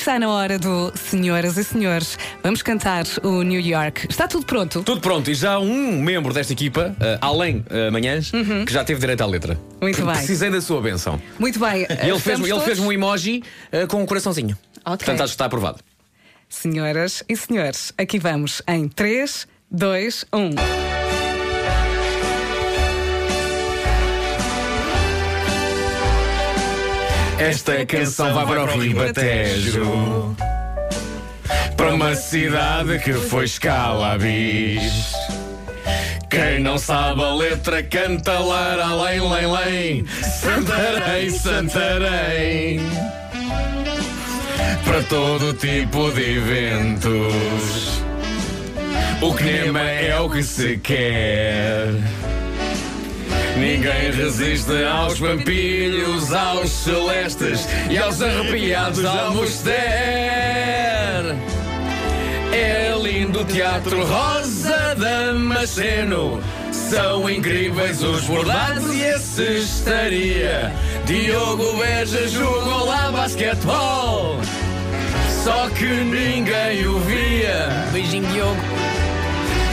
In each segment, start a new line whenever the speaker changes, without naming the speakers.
está na hora do Senhoras e Senhores. Vamos cantar o New York. Está tudo pronto?
Tudo pronto, e já há um membro desta equipa, uh, além uh, manhãs, que já teve direito à letra.
Uhum. Muito bem.
Precisei da sua benção.
Muito bem.
E ele fez, ele fez um emoji uh, com um coraçãozinho.
Ok.
Portanto, acho que está aprovado.
Senhoras e senhores, aqui vamos em um. 3, 2, 1.
Esta canção vai para o Ribatejo Para uma cidade que foi escalabis Quem não sabe a letra canta lar além, lém, lém. Santarém, Santarém. Para todo tipo de eventos. O clima é o que se quer Ninguém resiste aos vampilhos, aos celestes e aos arrepiados Almoster. É lindo o Teatro Rosa Damasceno. São incríveis os bordados e a cestaria. Diogo Beja jogou lá basquetebol. Só que ninguém o via.
Beijinho, Diogo.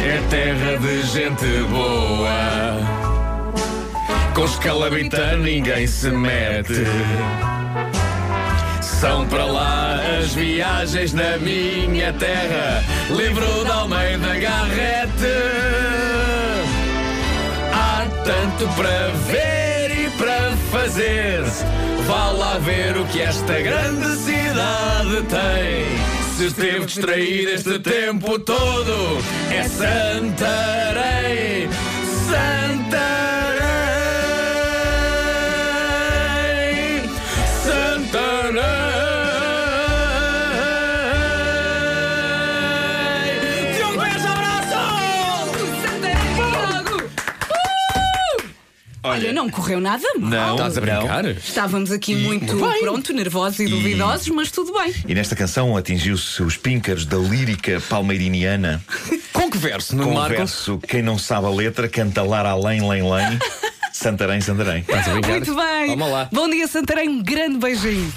É terra de gente boa. Com escalabita ninguém se mete. São para lá as viagens na minha terra. Livro de Almeida Garrete. Há tanto para ver e para fazer. Vá lá ver o que esta grande cidade tem. Se esteve distraído este tempo todo, é. Santarém.
Olha, não correu nada mal.
Não,
Estás a brincar?
Estávamos aqui muito
bem.
pronto, nervosos e duvidosos, mas tudo bem.
E nesta canção atingiu-se os píncaros da lírica palmeiriniana
Com que verso, no
com o
Marco?
verso Quem não sabe a letra canta lar além, lém, lém Santarém, Santarém
Estás a brincar?
Muito bem.
Toma lá.
Bom dia, Santarém. Um grande beijinho.